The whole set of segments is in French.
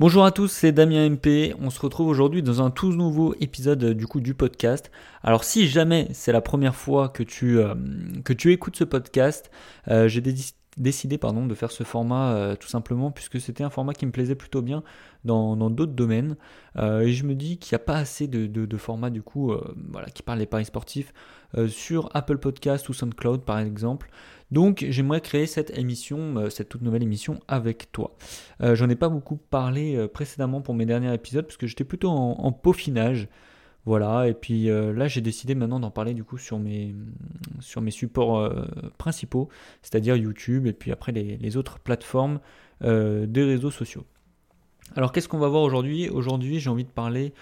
Bonjour à tous, c'est Damien MP. On se retrouve aujourd'hui dans un tout nouveau épisode du coup du podcast. Alors si jamais c'est la première fois que tu, euh, que tu écoutes ce podcast, euh, j'ai décidé pardon, de faire ce format euh, tout simplement puisque c'était un format qui me plaisait plutôt bien dans d'autres domaines. et je me dis qu'il n'y a pas assez de, de, formats du coup voilà, qui parlent des paris sportifs sur Apple Podcast ou SoundCloud par exemple. Donc j'aimerais créer cette émission, euh, cette toute nouvelle émission avec toi. Euh, j'en ai pas beaucoup parlé euh, précédemment pour mes derniers épisodes parce que j'étais plutôt en, peaufinage. Voilà, et puis là j'ai décidé maintenant d'en parler du coup sur mes, sur mes supports principaux, c'est-à-dire YouTube et puis après les, autres plateformes des réseaux sociaux. Alors qu'est-ce qu'on va voir aujourd'hui? Aujourd'hui j'ai envie de parler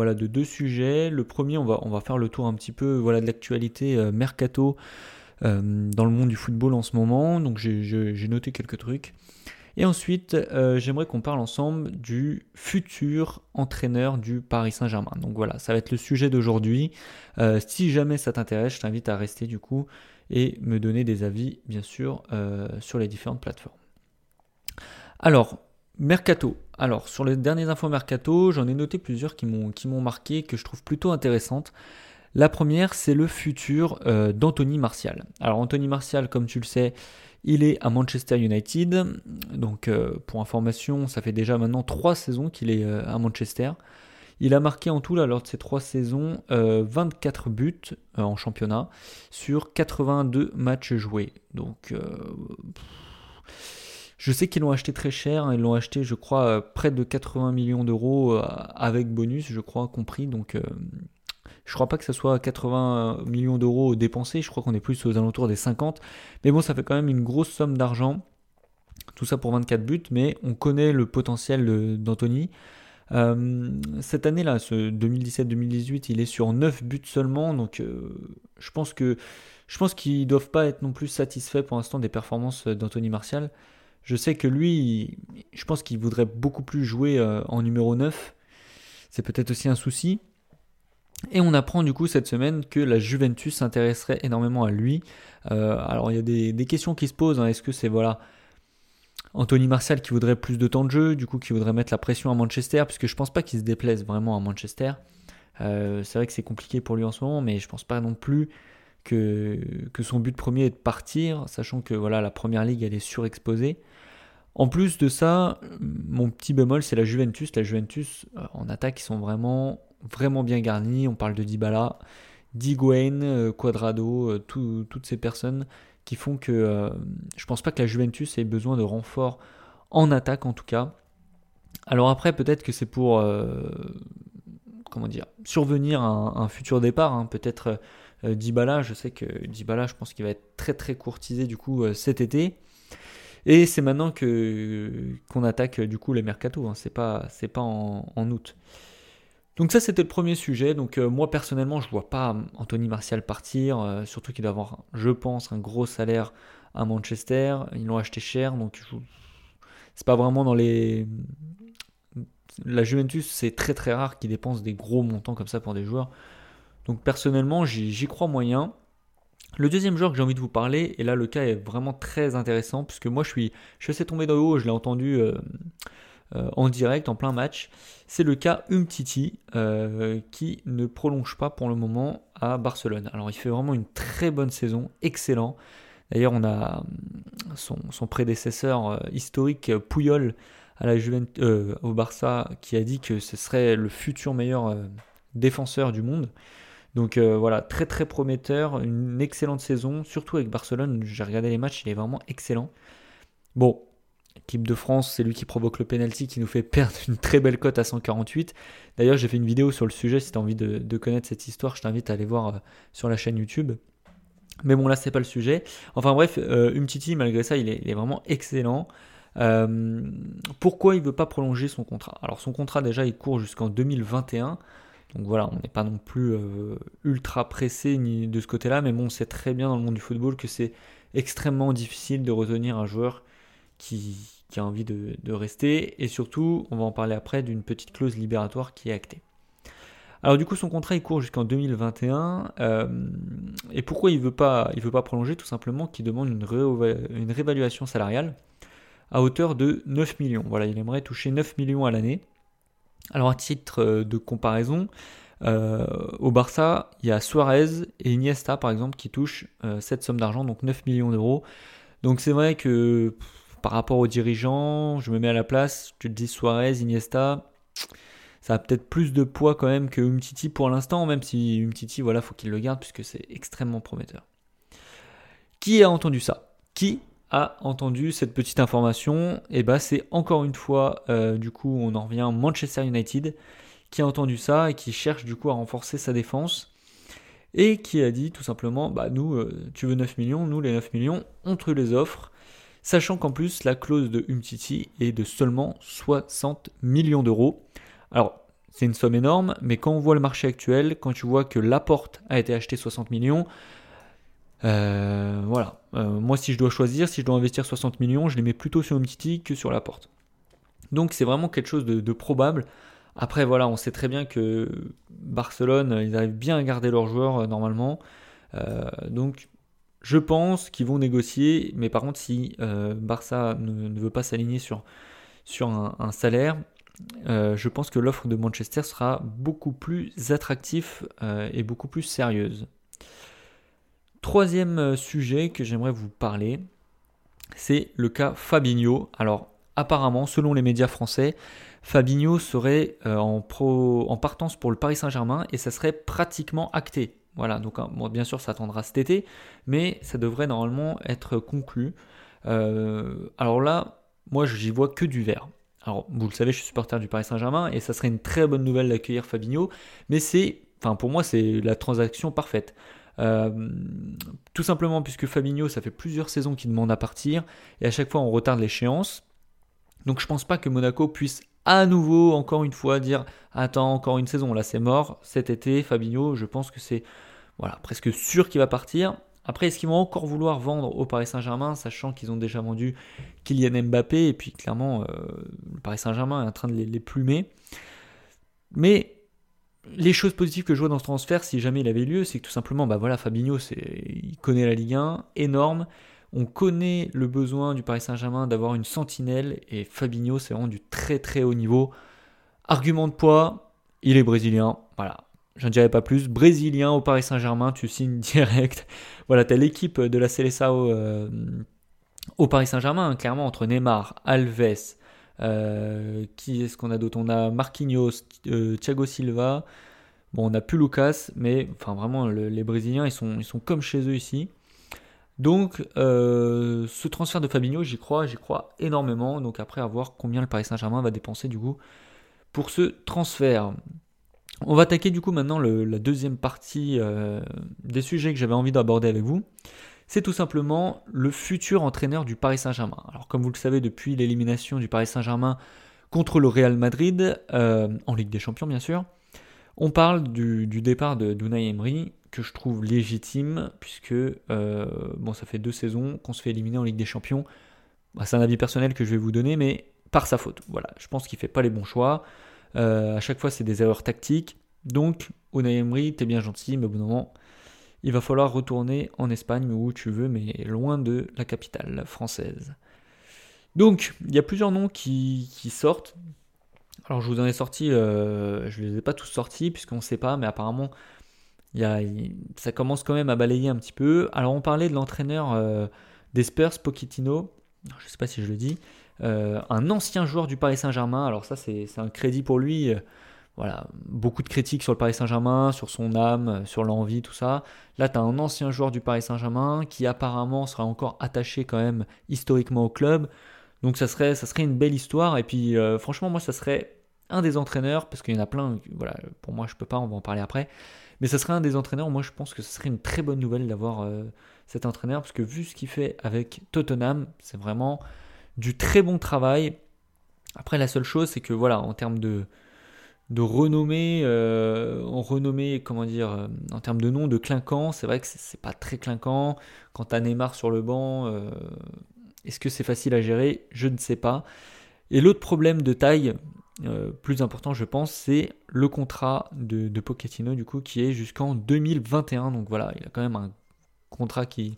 voilà, de deux sujets. Le premier, on va, faire le tour un petit peu voilà, de l'actualité mercato euh, dans le monde du football en ce moment. Donc j'ai noté quelques trucs. Et ensuite, euh, j'aimerais qu'on parle ensemble du futur entraîneur du Paris Saint-Germain. Donc voilà, ça va être le sujet d'aujourd'hui. Euh, si jamais ça t'intéresse, je t'invite à rester du coup et me donner des avis, bien sûr, sur les différentes plateformes. Alors, Mercato. Alors, sur les derniers infos Mercato, j'en ai noté plusieurs qui m'ont marqué, que je trouve plutôt intéressantes. La première, c'est le futur euh, d'Anthony Martial. Alors Anthony Martial, comme tu le sais, il est à Manchester United. Donc euh, pour information, ça fait déjà maintenant trois saisons qu'il est euh, à Manchester. Il a marqué en tout, là, lors de ces trois saisons, 24 buts en championnat sur 82 matchs joués. Donc je sais qu'ils l'ont acheté très cher, hein. ils l'ont acheté je crois près de 80 millions d'euros avec bonus, je crois compris. Donc je crois pas que ce soit 80 millions d'euros dépensés, je crois qu'on est plus aux alentours des 50. Mais bon, ça fait quand même une grosse somme d'argent. Tout ça pour 24 buts, mais on connaît le potentiel d'Anthony. Euh, cette année-là, ce 2017-2018, il est sur 9 buts seulement, donc euh, je pense que je pense qu'ils doivent pas être non plus satisfaits pour l'instant des performances d'Anthony Martial. Je sais que lui, je pense qu'il voudrait beaucoup plus jouer euh, en numéro 9. C'est peut-être aussi un souci. Et on apprend du coup cette semaine que la Juventus s'intéresserait énormément à lui. Euh, alors il y a des, questions qui se posent. Hein. Est-ce que c'est voilà Anthony Martial qui voudrait plus de temps de jeu, du coup qui voudrait mettre la pression à Manchester, puisque je pense pas qu'il se déplaise vraiment à Manchester. Euh, c'est vrai que c'est compliqué pour lui en ce moment, mais je pense pas non plus que, que son but premier est de partir, sachant que voilà la première ligue elle est surexposée. En plus de ça, mon petit bémol c'est la Juventus. La Juventus euh, en attaque ils sont vraiment vraiment bien garni. On parle de Dybala, d'Iguain, euh, Quadrado, euh, toutes ces personnes qui font que euh, je pense pas que la Juventus ait besoin de renfort en attaque en tout cas. Alors après peut-être que c'est pour comment dire survenir à un, futur départ. Hein. Peut-être Dybala, je sais que Dybala, je pense qu'il va être très très courtisé du coup cet été. Et c'est maintenant que qu'on attaque du coup les mercato. Hein. C'est pas en août. Donc ça c'était le premier sujet. Donc euh, moi personnellement je vois pas Anthony Martial partir, euh, surtout qu'il doit avoir, je pense, un gros salaire à Manchester. Ils l'ont acheté cher, donc c'est pas vraiment dans les. La Juventus c'est très très rare qu'ils dépensent des gros montants comme ça pour des joueurs. Donc personnellement j'y crois moyen. Le deuxième joueur que j'ai envie de vous parler, et là le cas est vraiment très intéressant, puisque moi je suis, je suis assez tombé dans le haut, je l'ai entendu euh, euh, en direct, en plein match. C'est le cas Umtiti euh, qui ne prolonge pas pour le moment à Barcelone. Alors il fait vraiment une très bonne saison, excellent. D'ailleurs on a son, prédécesseur historique Puyol à la au Barça qui a dit que ce serait le futur meilleur défenseur du monde. Donc voilà, très très prometteur, une excellente saison, surtout avec Barcelone. J'ai regardé les matchs, il est vraiment excellent. Bon, Équipe de France, c'est lui qui provoque le penalty qui nous fait perdre une très belle cote à 148. D'ailleurs, j'ai fait une vidéo sur le sujet. Si tu as envie de, connaître cette histoire, je t'invite à aller voir euh, sur la chaîne YouTube. Mais bon, là, c'est pas le sujet. Enfin bref, euh, Umtiti, malgré ça, il est, vraiment excellent. Euh, pourquoi il veut pas prolonger son contrat? Alors, son contrat, déjà, il court jusqu'en 2021. Donc voilà, on n'est pas non plus euh, ultra pressé ni de ce côté-là, mais bon, on sait très bien dans le monde du football que c'est extrêmement difficile de retenir un joueur qui, a envie de, rester. Et surtout, on va en parler après, d'une petite clause libératoire qui est actée. Alors du coup, son contrat il court jusqu'en 2021. Euh, et pourquoi il veut pas, veut pas prolonger? Tout simplement qu'il demande une réévaluation salariale. à hauteur de 9 millions. Voilà, il aimerait toucher 9 millions à l'année. Alors à titre euh, de comparaison, euh, au Barça, il y a Suarez et Iniesta par exemple qui touchent euh, cette somme d'argent, donc 9 millions d'euros. Donc c'est vrai que par rapport aux dirigeants, je me mets à la place, tu dis Suarez, Iniesta, ça a peut-être plus de poids quand même que Umtiti pour l'instant, même si Umtiti, voilà, faut qu'il le garde puisque c'est extrêmement prometteur. Qui a entendu ça? Qui? A entendu cette petite information Et eh ben c'est encore une fois, euh, du coup, on en revient Manchester United qui a entendu ça et qui cherche du coup à renforcer sa défense et qui a dit tout simplement, bah nous, euh, tu veux 9 millions, nous les 9 millions, on te les offre, sachant qu'en plus la clause de Umtiti est de seulement 60 millions d'euros. Alors, c'est une somme énorme, mais quand on voit le marché actuel, quand tu vois que Laporte a été acheté 60 millions, euh, voilà. Euh, moi, si je dois choisir, si je dois investir 60 millions, je les mets plutôt sur Umtiti que sur Laporte. Donc, c'est vraiment quelque chose de, probable. Après, voilà, on sait très bien que Barcelone, ils arrivent bien à garder leurs joueurs euh, normalement. donc, je pense qu'ils vont négocier, mais par contre, si Barça ne, veut pas s'aligner sur, un salaire, je pense que l'offre de Manchester sera beaucoup plus attractive et beaucoup plus sérieuse. Troisième euh, sujet que j'aimerais vous parler, c'est le cas Fabinho. Alors apparemment, selon les médias français, Fabinho serait en, en, partance pour le Paris Saint-Germain et ça serait pratiquement acté. Voilà, donc hein, bien sûr ça attendra cet été, mais ça devrait normalement être conclu. alors là, moi j'y vois que du vert. Alors, vous le savez, je suis supporter du Paris Saint-Germain et ça serait une très bonne nouvelle d'accueillir Fabinho, mais c'est, enfin pour moi, c'est la transaction parfaite. Euh, tout simplement puisque Fabinho, ça fait plusieurs saisons qu'il demande à partir et à chaque fois on retarde l'échéance. Donc je pense pas que Monaco puisse à nouveau, encore une fois, dire attends encore une saison, là c'est mort. Cet été, Fabinho, je pense que c'est voilà presque sûr qu'il va partir. Après, est-ce qu'ils vont encore vouloir vendre au Paris Saint-Germain, sachant qu'ils ont déjà vendu Kylian Mbappé, et puis clairement, euh, le Paris Saint-Germain est en train de les, plumer? Mais les choses positives que je vois dans ce transfert, si jamais il avait lieu, c'est que tout simplement, bah voilà, Fabinho, il connaît la Ligue 1, énorme. On connaît le besoin du Paris Saint-Germain d'avoir une sentinelle, et Fabinho, c'est vraiment du très très haut niveau. Argument de poids, il est brésilien, voilà je ne dirais pas plus. Brésilien au Paris Saint-Germain, tu signes direct. Voilà, tu as l'équipe de la Seleção euh, au Paris Saint-Germain, hein, clairement, entre Neymar, Alves, euh, qui est-ce qu'on a d'autre? On a Marquinhos, euh, Thiago Silva. Bon, on n'a plus Lucas, mais enfin vraiment, les Brésiliens, ils sont, ils sont comme chez eux ici. Donc, ce transfert de Fabinho, j'y crois, j'y crois énormément. Donc, après, à voir combien le Paris Saint-Germain va dépenser du coup pour ce transfert. On va attaquer du coup maintenant la deuxième partie euh, des sujets que j'avais envie d'aborder avec vous. C'est tout simplement le futur entraîneur du Paris Saint-Germain. Alors comme vous le savez, depuis l'élimination du Paris Saint-Germain contre le Real Madrid, euh, en Ligue des Champions bien sûr, on parle du, départ de Dunay Emery que je trouve légitime puisque euh, bon ça fait deux saisons qu'on se fait éliminer en Ligue des Champions. Bah, c'est un avis personnel que je vais vous donner, mais par sa faute. Voilà, je pense qu'il fait pas les bons choix. Euh, à chaque fois, c'est des erreurs tactiques. Donc, Unai Emery, t'es bien gentil, mais au bout d'un moment, il va falloir retourner en Espagne où tu veux, mais loin de la capitale française. Donc, il y a plusieurs noms qui, sortent. Alors, je vous en ai sorti, euh, je ne les ai pas tous sortis, puisqu'on ne sait pas, mais apparemment, ça commence quand même à balayer un petit peu. Alors, on parlait de l'entraîneur euh, des Spurs, Pochettino. Je ne sais pas si je le dis. Euh, un ancien joueur du Paris Saint-Germain. Alors ça, c'est un crédit pour lui. Voilà, beaucoup de critiques sur le Paris Saint-Germain, sur son âme, sur l'envie, tout ça. Là, tu as un ancien joueur du Paris Saint-Germain qui apparemment sera encore attaché quand même historiquement au club. Donc ça serait, ça serait une belle histoire. Et puis euh, franchement, moi, ça serait un des entraîneurs, parce qu'il y en a plein, voilà, pour moi, je peux pas, on va en parler après. Mais ça serait un des entraîneurs, moi, je pense que ce serait une très bonne nouvelle d'avoir euh, cet entraîneur, parce que vu ce qu'il fait avec Tottenham, c'est vraiment du très bon travail. Après, la seule chose, c'est que voilà, en termes de, de renommée, euh, en renommée, comment dire, euh, en termes de nom, de clinquant, c'est vrai que c'est pas très clinquant. Quand tu as Neymar sur le banc, euh, est-ce que c'est facile à gérer? Je ne sais pas. Et l'autre problème de taille, plus important, je pense, c'est le contrat de, de, Pochettino, du coup, qui est jusqu'en 2021. Donc voilà, il a quand même un contrat qui,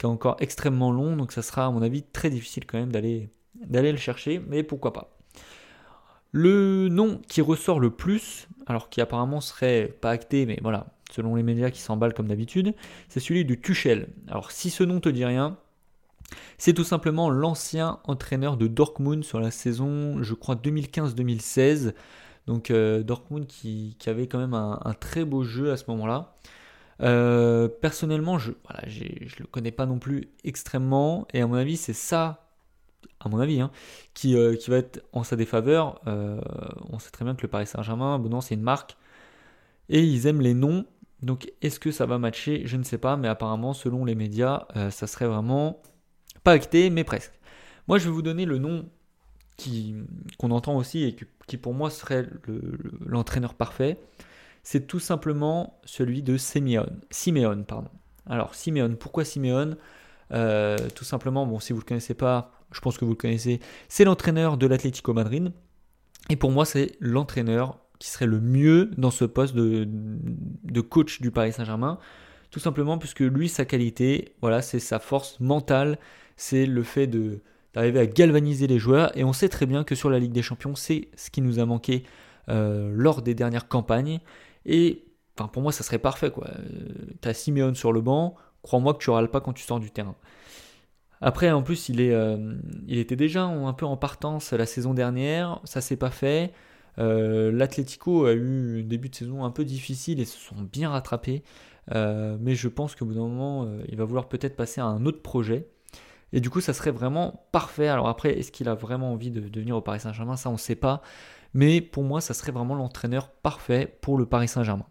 est encore extrêmement long, donc ça sera à mon avis très difficile quand même d'aller le chercher, mais pourquoi pas? Le nom qui ressort le plus, alors qui apparemment serait pas acté, mais voilà, selon les médias qui s'emballent comme d'habitude, c'est celui du Tuchel. Alors si ce nom te dit rien, c'est tout simplement l'ancien entraîneur de Dortmund sur la saison, je crois, 2015-2016. Donc euh, Dortmund qui, avait quand même un, très beau jeu à ce moment-là. Euh, personnellement, je ne le connais pas non plus extrêmement. Et à mon avis, c'est ça, à mon avis, hein, qui, euh, qui, va être en sa défaveur. on sait très bien que le Paris Saint-Germain, bon, c'est une marque. Et ils aiment les noms. Donc est-ce que ça va matcher? Je ne sais pas. Mais apparemment, selon les médias, ça serait vraiment pas acté, mais presque. Moi, je vais vous donner le nom qu'on entend aussi et qui pour moi serait l'entraîneur parfait. C'est tout simplement celui de Simeone. Simeone, pardon. Alors, Simeone, pourquoi Simeone? Euh, Tout simplement, bon, si vous ne le connaissez pas, je pense que vous le connaissez, c'est l'entraîneur de l'Atlético Madrid. Et pour moi, c'est l'entraîneur qui serait le mieux dans ce poste de, coach du Paris Saint-Germain. Tout simplement puisque lui, sa qualité, voilà, c'est sa force mentale, c'est le fait d'arriver à galvaniser les joueurs. Et on sait très bien que sur la Ligue des Champions, c'est ce qui nous a manqué euh, lors des dernières campagnes. Et enfin, pour moi, ça serait parfait. Quoi. Euh, tu as Simeone sur le banc, crois-moi que tu râles pas quand tu sors du terrain. Après, en plus, il, est, euh, il était déjà un peu en partance la saison dernière, ça s'est pas fait. L'Atlético a eu un début de saison un peu difficile et se sont bien rattrapés. mais je pense qu'au bout d'un moment, il va vouloir peut-être passer à un autre projet. Et du coup, ça serait vraiment parfait. Alors après, est-ce qu'il a vraiment envie de, venir au Paris Saint-Germain? Ça, on ne sait pas. Mais pour moi, ça serait vraiment l'entraîneur parfait pour le Paris Saint-Germain.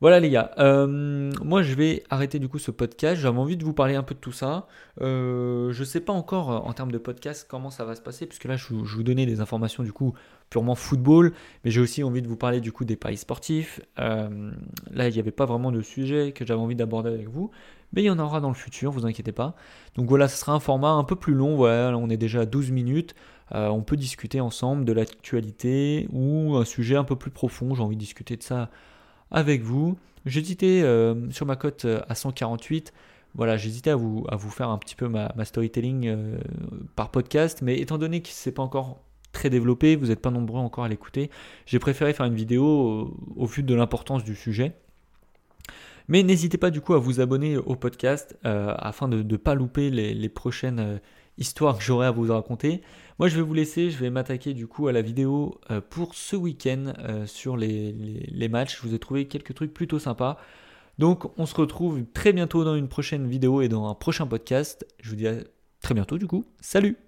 Voilà les gars, euh, moi je vais arrêter du coup ce podcast, j'avais envie de vous parler un peu de tout ça. Euh, je ne sais pas encore euh, en termes de podcast comment ça va se passer, puisque là je, vous donnais des informations du coup purement football, mais j'ai aussi envie de vous parler du coup des paris sportifs. là il n'y avait pas vraiment de sujet que j'avais envie d'aborder avec vous, mais il y en aura dans le futur, vous inquiétez pas. Donc voilà, ce sera un format un peu plus long, voilà, on est déjà à 12 minutes. on peut discuter ensemble de l'actualité ou un sujet un peu plus profond, j'ai envie de discuter de ça avec vous. J'hésitais euh, sur ma cote euh, à 148. Voilà, j'hésitais à vous, à vous faire un petit peu ma, storytelling euh, par podcast, mais étant donné que c'est pas encore très développé, vous n'êtes pas nombreux encore à l'écouter, j'ai préféré faire une vidéo au, vu de l'importance du sujet. Mais n'hésitez pas du coup à vous abonner au podcast afin de ne pas louper les prochaines histoires que j'aurai à vous raconter. Moi, je vais vous laisser, je vais m'attaquer du coup à la vidéo euh, pour ce week-end euh, sur les, les, matchs. Je vous ai trouvé quelques trucs plutôt sympas. Donc, on se retrouve très bientôt dans une prochaine vidéo et dans un prochain podcast. Je vous dis à très bientôt du coup. Salut